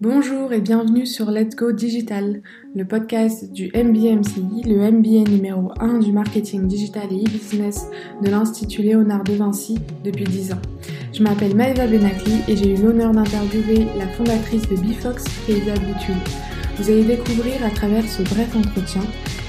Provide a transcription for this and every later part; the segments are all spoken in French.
Bonjour et bienvenue sur Let's Go Digital, le podcast du MBMCI, le MBA numéro 1 du marketing digital et e-business de l'Institut Léonard de Vinci depuis 10 ans. Je m'appelle Maëva Benakli et j'ai eu l'honneur d'interviewer la fondatrice de Bifox, Faiza Boutul. Vous allez découvrir à travers ce bref entretien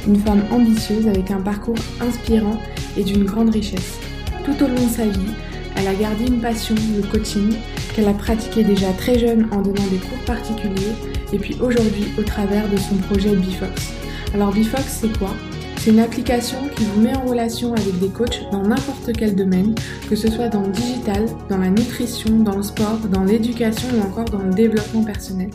une femme ambitieuse avec un parcours inspirant et d'une grande richesse. Tout au long de sa vie, elle a gardé une passion, le coaching, qu'elle a pratiqué déjà très jeune en donnant des cours particuliers et puis aujourd'hui au travers de son projet Bifox. Alors Bifox c'est quoi? C'est une application qui vous met en relation avec des coachs dans n'importe quel domaine, que ce soit dans le digital, dans la nutrition, dans le sport, dans l'éducation ou encore dans le développement personnel.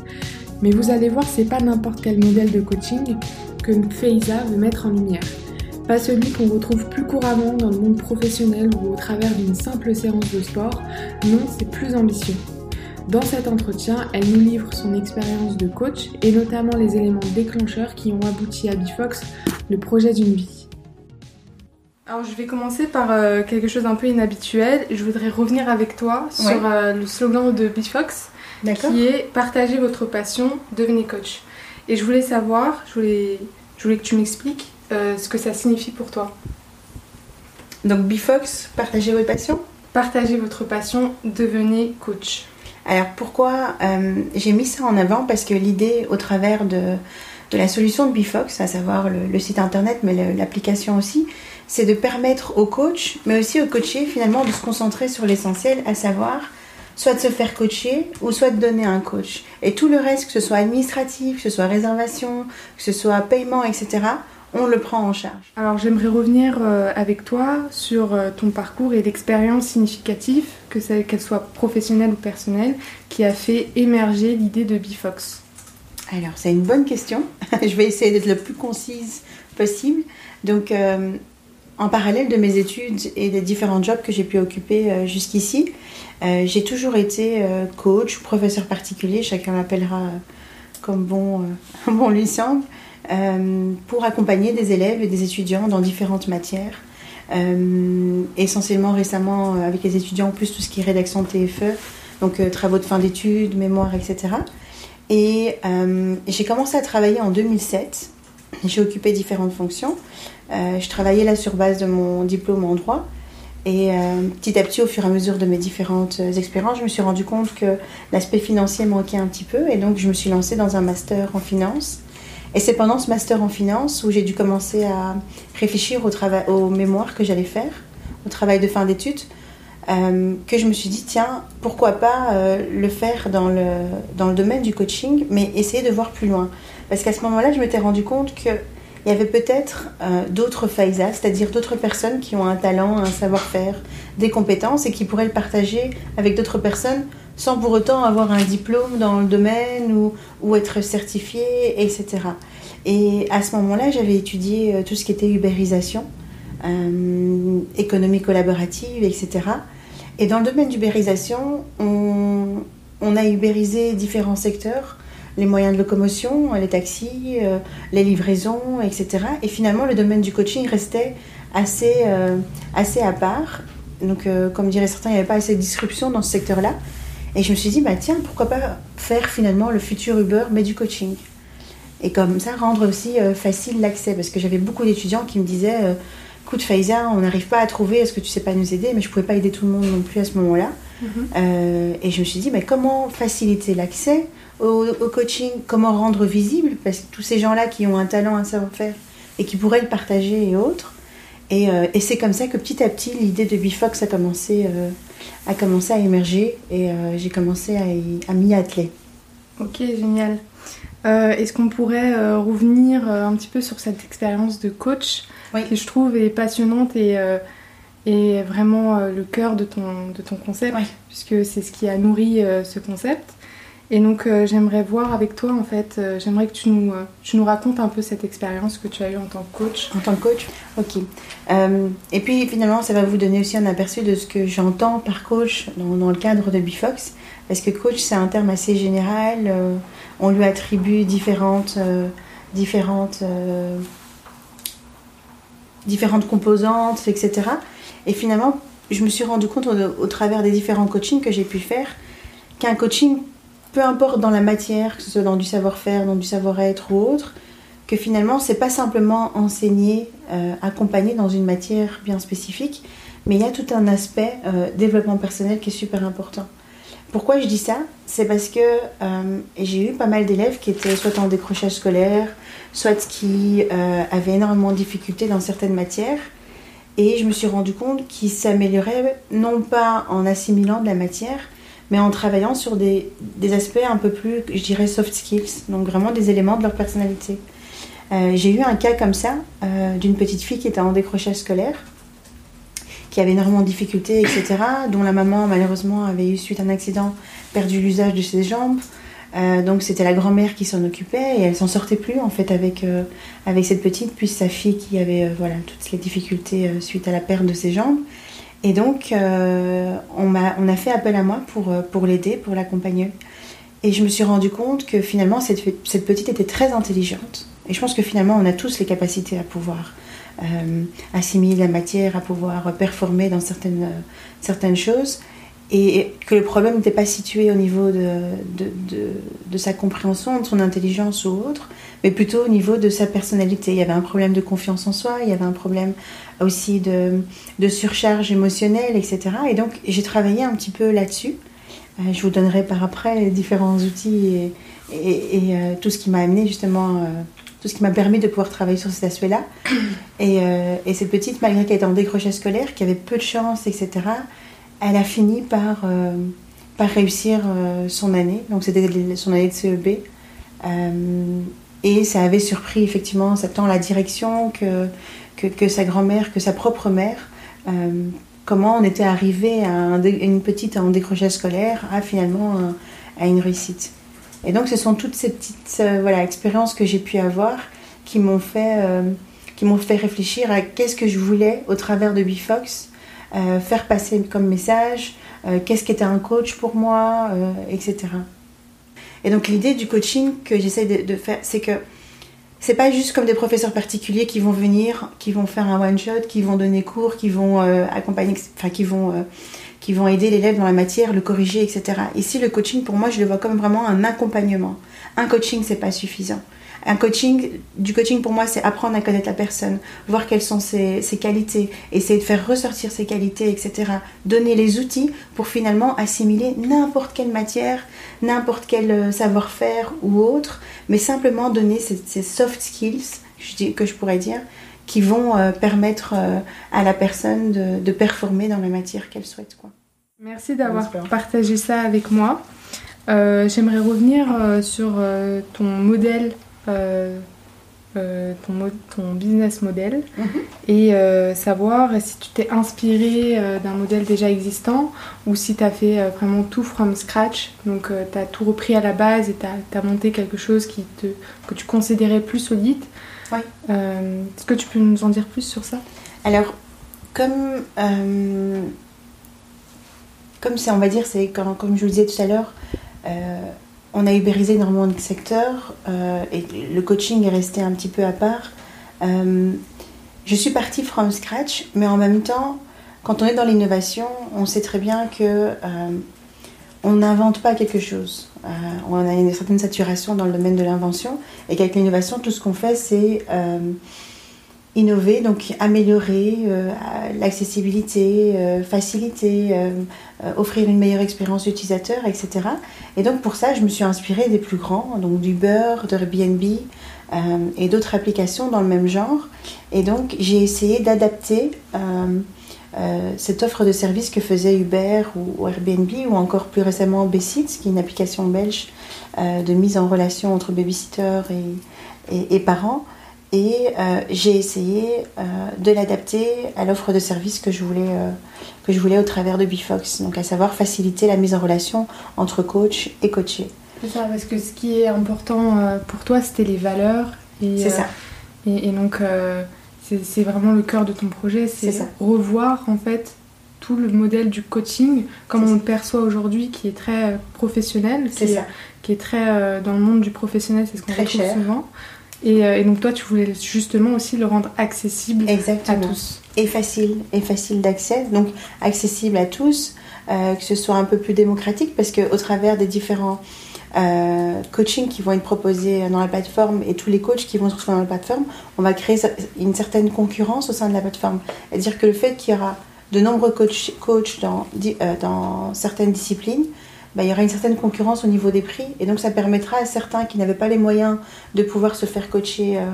Mais vous allez voir, c'est pas n'importe quel modèle de coaching que Feiza veut mettre en lumière. Pas celui qu'on retrouve plus couramment dans le monde professionnel ou au travers d'une simple séance de sport, non, c'est plus ambitieux. Dans cet entretien, elle nous livre son expérience de coach et notamment les éléments déclencheurs qui ont abouti à Bifox, le projet d'une vie. Alors je vais commencer par euh, quelque chose d'un peu inhabituel. Je voudrais revenir avec toi sur euh, le slogan de Bifox qui est Partagez votre passion, devenez coach. Et je voulais savoir, je voulais, je voulais que tu m'expliques euh, ce que ça signifie pour toi. Donc Bifox, partagez vos passions Partagez votre passion, devenez coach. Alors pourquoi euh, j'ai mis ça en avant? Parce que l'idée au travers de, de, la solution de Bifox, à savoir le, site internet mais l'application aussi, c'est de permettre aux coachs, mais aussi aux coachés finalement de se concentrer sur l'essentiel, à savoir soit de se faire coacher ou soit de donner un coach. Et tout le reste, que ce soit administratif, que ce soit réservation, que ce soit paiement, etc., on le prend en charge. Alors j'aimerais revenir euh, avec toi sur euh, ton parcours et l'expérience significative, que qu'elle soit professionnelle ou personnelle, qui a fait émerger l'idée de Bifox. Alors c'est une bonne question. Je vais essayer d'être le plus concise possible. Donc euh, en parallèle de mes études et des différents jobs que j'ai pu occuper jusqu'ici, j'ai toujours été coach ou professeur particulier, chacun l'appellera comme bon, bon lui semble. Euh, pour accompagner des élèves et des étudiants dans différentes matières. Euh, essentiellement récemment euh, avec les étudiants, en plus tout ce qui est rédaction de TFE, donc travaux de fin d'études, mémoire, etc. Et j'ai commencé à travailler en 2007. J'ai occupé différentes fonctions. je travaillais là sur base de mon diplôme en droit. Et petit à petit, au fur et à mesure de mes différentes expériences, je me suis rendu compte que l'aspect financier manquait un petit peu. Et donc, je me suis lancée dans un master en finance et c'est pendant ce master en finance où j'ai dû commencer à réfléchir au, travail, au mémoire que j'allais faire, au travail de fin d'études, euh, que je me suis dit, tiens, pourquoi pas euh, le faire dans le, domaine du coaching, mais essayer de voir plus loin. Parce qu'à ce moment-là, je m'étais rendu compte qu'il y avait peut-être euh, d'autres faisas, c'est-à-dire d'autres personnes qui ont un talent, un savoir-faire, des compétences et qui pourraient le partager avec d'autres personnes sans pour autant avoir un diplôme dans le domaine ou, être certifié, etc. Et à ce moment-là, j'avais étudié euh, tout ce qui était ubérisation, euh, économie collaborative, etc. Et dans le domaine d'ubérisation, on, on, a ubérisé différents secteurs, les moyens de locomotion, les taxis, euh, les livraisons, etc. Et finalement, le domaine du coaching restait assez, assez à part. Donc, comme diraient certains, il n'y avait pas assez de disruption dans ce secteur-là. Et je me suis dit, bah tiens, pourquoi pas faire finalement le futur Uber, mais du coaching. Et comme ça, rendre aussi euh, facile l'accès. Parce que j'avais beaucoup d'étudiants qui me disaient, euh, écoute Faiza, on n'arrive pas à trouver, est-ce que tu sais pas nous aider? Mais je ne pouvais pas aider tout le monde non plus à ce moment-là. Mhm. Euh, et je me suis dit, mais comment faciliter l'accès au, coaching? Comment rendre visible? Parce que tous ces gens-là qui ont un talent, un savoir-faire et qui pourraient le partager et autres. Et, et c'est comme ça que petit à petit, l'idée de Bifox a commencé a commencé à émerger et euh, j'ai commencé à, à m'y atteler. Ok, génial. Euh, est-ce qu'on pourrait euh, revenir un petit peu sur cette expérience de coach qui je trouve est passionnante et, et vraiment le cœur de ton, de ton concept, puisque c'est ce qui a nourri ce concept. Et donc euh, j'aimerais voir avec toi en fait, euh, j'aimerais que tu nous, euh, tu nous racontes un peu cette expérience que tu as eue en tant que coach. En tant que coach Ok. et puis finalement ça va vous donner aussi un aperçu de ce que j'entends par coach dans, dans, le cadre de Bifox. Parce que coach c'est un terme assez général, on lui attribue différentes, différentes, différentes composantes, etc. Et finalement je me suis rendu compte au, au travers des différents coachings que j'ai pu faire qu'un coaching peu importe dans la matière, que ce soit dans du savoir-faire, dans du savoir-être ou autre, que finalement, c'est pas simplement enseigner, euh, accompagner dans une matière bien spécifique, mais il y a tout un aspect euh, développement personnel qui est super important. Pourquoi je dis ça? C'est parce que euh, j'ai eu pas mal d'élèves qui étaient soit en décrochage scolaire, soit qui avaient énormément de difficultés dans certaines matières. Et je me suis rendu compte qu'ils s'amélioraient non pas en assimilant de la matière, mais en travaillant sur des, aspects un peu plus, je dirais, soft skills, donc vraiment des éléments de leur personnalité. Euh, j'ai eu un cas comme ça euh, d'une petite fille qui était en décrochage scolaire, qui avait énormément de difficultés, etc., dont la maman, malheureusement, avait eu, suite à un accident, perdu l'usage de ses jambes. Euh, donc c'était la grand-mère qui s'en occupait et elle s'en sortait plus en fait avec, avec cette petite, puis sa fille qui avait voilà, toutes les difficultés suite à la perte de ses jambes. Et donc, euh, on, a, fait appel à moi pour, euh, pour l'aider, pour l'accompagner. Et je me suis rendu compte que finalement, cette, petite était très intelligente. Et je pense que finalement, on a tous les capacités à pouvoir euh, assimiler la matière, à pouvoir performer dans certaines choses. Et que le problème n'était pas situé au niveau de, de, sa compréhension, de son intelligence ou autre, mais plutôt au niveau de sa personnalité. Il y avait un problème de confiance en soi, il y avait un problème aussi de, surcharge émotionnelle, etc. Et donc j'ai travaillé un petit peu là-dessus. Euh, je vous donnerai par après les différents outils et, et, euh, tout ce qui m'a amené justement, euh, tout ce qui m'a permis de pouvoir travailler sur cet aspect-là. Et, et, cette petite, malgré qu'elle était en décrochage scolaire, qui avait peu de chance, etc., elle a fini par, par réussir son année. Donc c'était son année de CEB. et ça avait surpris effectivement tant la direction que que, sa grand-mère, que sa propre mère, euh, comment on était arrivé à une petite en décrochage scolaire à finalement euh, à une réussite. Et donc ce sont toutes ces petites euh, voilà, expériences que j'ai pu avoir qui m'ont fait, qui m'ont fait réfléchir à qu'est-ce que je voulais au travers de Bifox, faire passer comme message, qu'est-ce qu'était un coach pour moi, etc. Et donc l'idée du coaching que j'essaie de faire, c'est que c'est pas juste comme des professeurs particuliers qui vont venir, qui vont faire un one shot, qui vont donner cours, qui vont euh, accompagner, enfin qui vont euh, qui vont aider l'élève dans la matière, le corriger, etc. Ici, le coaching, pour moi, je le vois comme vraiment un accompagnement. Un coaching, c'est pas suffisant. Un coaching, du coaching pour moi, c'est apprendre à connaître la personne, voir quelles sont ses, qualités, essayer de faire ressortir ses qualités, etc. Donner les outils pour finalement assimiler n'importe quelle matière, n'importe quel euh, savoir-faire ou autre, mais simplement donner ces, soft skills, que je pourrais dire, qui vont euh, permettre euh, à la personne de, performer dans la matière qu'elle souhaite. Quoi. Merci d'avoir partagé ça avec moi. J'aimerais revenir sur ton modèle euh, euh, ton, business model mhm. et euh, savoir si tu t'es inspiré d'un modèle déjà existant ou si tu as fait vraiment tout from scratch. Donc tu as tout repris à la base et tu as, monté quelque chose qui te, que tu considérais plus solide. Oui. Est-ce que tu peux nous en dire plus sur ça? Alors, comme comme c'est, on va dire, c'est comme, comme je vous disais tout à l'heure, on a ubérisé énormément de secteurs euh, et le coaching est resté un petit peu à part. Euh, je suis partie from scratch, mais en même temps, quand on est dans l'innovation, on sait très bien que euh, on n'invente pas quelque chose. on a une certaine saturation dans le domaine de l'invention et qu'avec l'innovation, tout ce qu'on fait, c'est innover, donc améliorer euh, l'accessibilité, euh, faciliter, euh, offrir une meilleure expérience utilisateur, etc. Et donc pour ça, je me suis inspirée des plus grands, donc d'Uber, d'Airbnb et d'autres applications dans le même genre. Et donc j'ai essayé d'adapter cette offre de service que faisait Uber ou, Airbnb ou encore plus récemment Bessit, qui est une application belge de mise en relation entre babysitter et, et parents et euh, j'ai essayé euh, de l'adapter à l'offre de service que je voulais euh, que je voulais au travers de Bifox, donc à savoir faciliter la mise en relation entre coach et coaché. C'est ça, parce que ce qui est important pour toi, c'était les valeurs. C'est ça. Et, donc c'est vraiment le cœur de ton projet, c'est revoir en fait tout le modèle du coaching comme on le perçoit aujourd'hui, qui est très professionnel, qui, est, qui est très dans le monde du professionnel, c'est ce qu'on retrouve souvent. Euh, et, donc toi, tu voulais justement aussi le rendre accessible Exactement. à tous. Et facile, et facile d'accès. Donc accessible à tous, euh, que ce soit un peu plus démocratique, parce qu'au travers des différents euh, coaching qui vont être proposés dans la plateforme et tous les coachs qui vont se retrouver dans la plateforme, on va créer une certaine concurrence au sein de la plateforme. C'est-à-dire que le fait qu'il y aura de nombreux coachs coach dans, euh, dans certaines disciplines, bah, il y aura une certaine concurrence au niveau des prix. Et donc, ça permettra à certains qui n'avaient pas les moyens de pouvoir se faire coacher euh,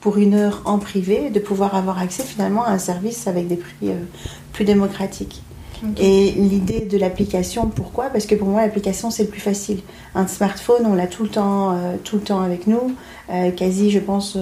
pour une heure en privé, de pouvoir avoir accès finalement à un service avec des prix euh, plus démocratiques. Et l'idée de l'application, pourquoi? Parce que pour moi, l'application, c'est le plus facile. Un smartphone, on l'a tout le temps, euh, tout le temps avec nous. quasi, je pense,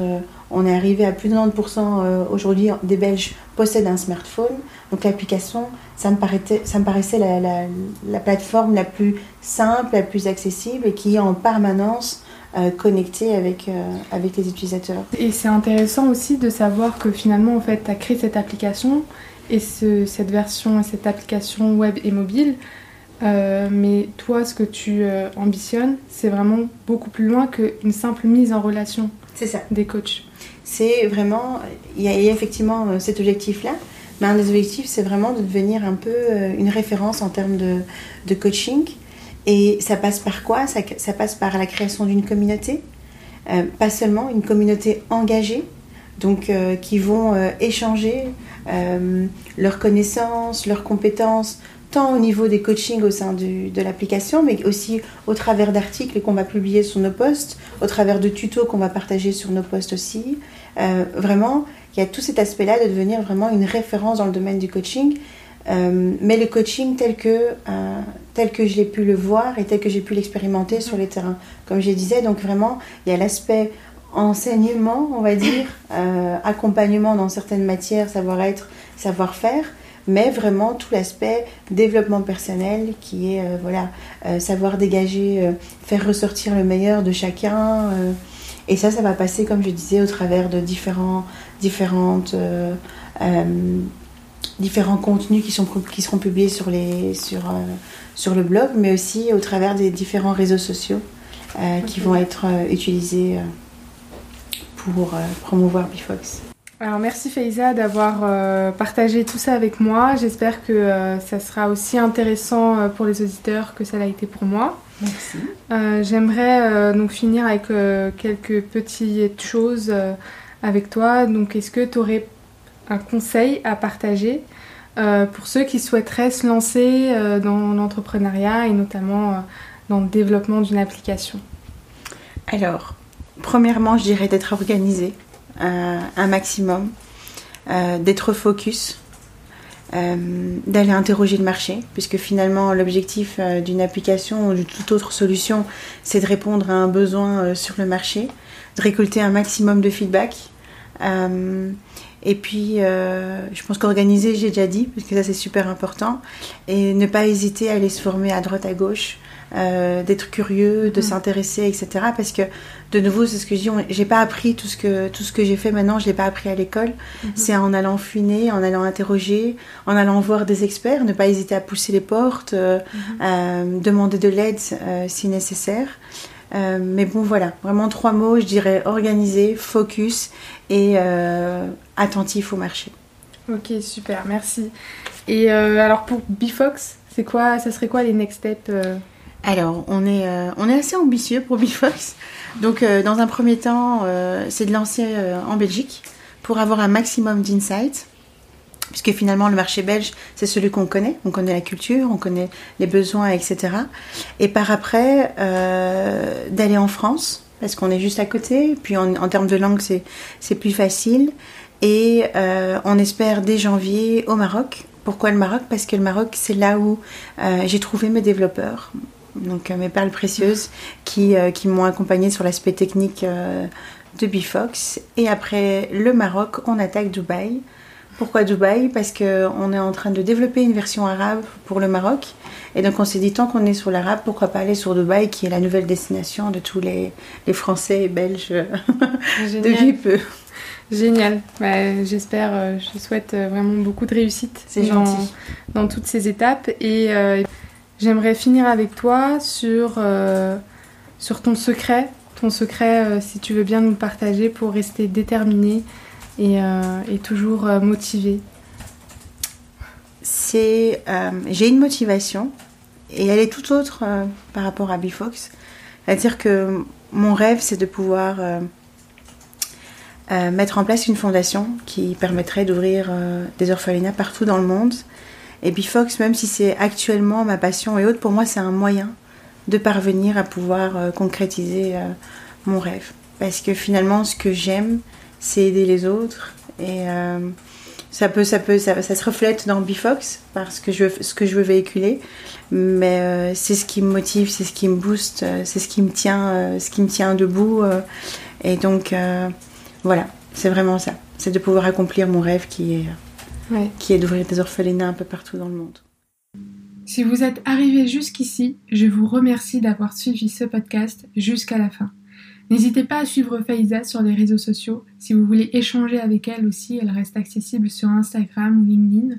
on est arrivé à plus de 90% aujourd'hui des Belges possèdent un smartphone. Donc l'application, ça me, ça me paraissait la, plateforme la plus simple, la plus accessible et qui est en permanence euh, connectée avec, euh, avec les utilisateurs. Et c'est intéressant aussi de savoir que finalement, en fait, tu as créé cette application et cette version, cette application web et mobile. Euh, mais toi, ce que tu ambitionnes, c'est vraiment beaucoup plus loin qu'une simple mise en relation ça. des coachs. C'est vraiment, il y, a effectivement cet objectif-là, mais un des objectifs, c'est vraiment de devenir un peu euh, une référence en termes de, de coaching. Et ça passe par quoi? Ça, ça, passe par la création d'une communauté, euh, pas seulement une communauté engagée, donc euh, qui vont échanger leurs connaissances, leurs compétences, tant au niveau des coachings au sein du, de l'application, mais aussi au travers d'articles qu'on va publier sur nos posts, au travers de tutos qu'on va partager sur nos posts aussi. vraiment, il y a tout cet aspect-là de devenir vraiment une référence dans le domaine du coaching. Euh, mais le coaching tel que, euh, tel que je l'ai pu le voir et tel que j'ai pu l'expérimenter sur les terrains. Comme je disais, donc vraiment, il y a l'aspect enseignement, on va dire, euh, accompagnement dans certaines matières, savoir-être, savoir-faire, mais vraiment tout l'aspect développement personnel qui est, voilà, savoir dégager, faire ressortir le meilleur de chacun. et ça, ça va passer, comme je disais, au travers de différents différentes, euh, euh, différents contenus qui, sont, qui seront publiés sur, les, sur, euh, sur le blog, mais aussi au travers des différents réseaux sociaux qui vont être utilisés pour promouvoir Bifox. Alors merci Faiza d'avoir partagé tout ça avec moi. J'espère que ça sera aussi intéressant pour les auditeurs que ça l'a été pour moi. Merci. J'aimerais donc finir avec quelques petites choses avec toi. Donc, est-ce que tu aurais un conseil à partager euh, pour ceux qui souhaiteraient se lancer euh, dans l'entrepreneuriat et notamment euh, dans le développement d'une application? Alors, premièrement, je dirais d'être organisé un maximum, d'être focus. d'aller interroger le marché, puisque finalement l'objectif d'une application ou de toute autre solution, c'est de répondre à un besoin sur le marché, de récolter un maximum de feedback, euh, et puis, euh, je pense qu'organiser, j'ai déjà dit, parce que ça c'est super important. Et ne pas hésiter à aller se former à droite, à gauche, euh, d'être curieux, de mm. s'intéresser, etc. Parce que, de nouveau, c'est ce que je dis, j'ai pas appris tout ce que, tout ce que j'ai fait maintenant, je l'ai pas appris à l'école. Mm-hmm. C'est en allant fouiner, en allant interroger, en allant voir des experts, ne pas hésiter à pousser les portes, mm-hmm. demander de l'aide si nécessaire. Euh, mais bon, voilà, vraiment trois mots, je dirais organisé, focus et euh, attentif au marché. Ok, super, merci. Et euh, alors pour Bifox, c'est quoi, ça serait quoi les next steps Alors, on est, on est assez ambitieux pour Bifox. Donc, dans un premier temps, c'est de lancer en Belgique pour avoir un maximum d'insights puisque finalement le marché belge, c'est celui qu'on connaît, on connaît la culture, on connaît les besoins, etc. Et par après, euh, d'aller en France, parce qu'on est juste à côté, puis en, termes de langue, c'est plus facile. Et euh, on espère dès janvier au Maroc. Pourquoi le Maroc? Parce que le Maroc, c'est là où euh, j'ai trouvé mes développeurs, donc mes perles précieuses, qui, qui m'ont accompagné sur l'aspect technique de Bifox. Et après le Maroc, on attaque Dubaï. Pourquoi Dubaï? Parce qu'on est en train de développer une version arabe pour le Maroc. Et donc on s'est dit, tant qu'on est sur l'arabe, pourquoi pas aller sur Dubaï, qui est la nouvelle destination de tous les, Français et Belges de peu. Génial. Bah, j'espère, euh, je souhaite euh, vraiment beaucoup de réussite dans, dans, toutes ces étapes. Et euh, j'aimerais finir avec toi sur, sur ton secret. Ton secret, si tu veux bien nous le partager pour rester déterminé et, euh, toujours euh, motivée C'est, euh, j'ai une motivation et elle est tout autre par rapport à Bifox. C'est-à-dire que mon rêve, c'est de pouvoir euh, euh, mettre en place une fondation qui permettrait d'ouvrir euh, des orphelinats partout dans le monde. Et Bifox, même si c'est actuellement ma passion et autres, pour moi, c'est un moyen de parvenir à pouvoir concrétiser mon rêve. Parce que finalement, ce que j'aime, c'est aider les autres. Et ça peut, ça peut, ça, se reflète dans Bifox parce que je, ce que je veux véhiculer, mais euh, c'est ce qui me motive, c'est ce qui me booste, euh, c'est ce qui me tient, euh, ce qui me tient debout. et donc voilà, c'est vraiment ça, c'est de pouvoir accomplir mon rêve qui est, qui est d'ouvrir des orphelinats un peu partout dans le monde. Si vous êtes arrivé jusqu'ici, je vous remercie d'avoir suivi ce podcast jusqu'à la fin. N'hésitez pas à suivre Faiza sur les réseaux sociaux. Si vous voulez échanger avec elle aussi, elle reste accessible sur Instagram ou LinkedIn.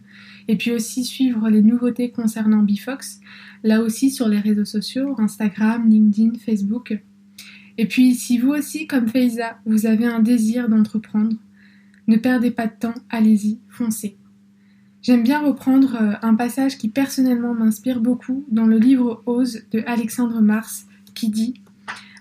Et puis aussi suivre les nouveautés concernant Bifox, là aussi sur les réseaux sociaux, Instagram, LinkedIn, Facebook. Et puis si vous aussi, comme Faiza, vous avez un désir d'entreprendre, ne perdez pas de temps, allez-y, foncez. J'aime bien reprendre euh, un passage qui personnellement m'inspire beaucoup dans le livre Ose de Alexandre Mars qui dit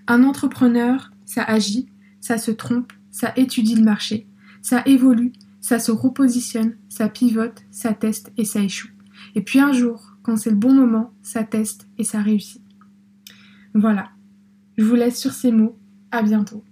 un entrepreneur, ça agit, ça se trompe, ça étudie le marché, ça évolue, ça se repositionne, ça pivote, ça teste et ça échoue. Et puis un jour, quand c'est le bon moment, ça teste et ça réussit. Voilà. Je vous laisse sur ces mots. À bientôt.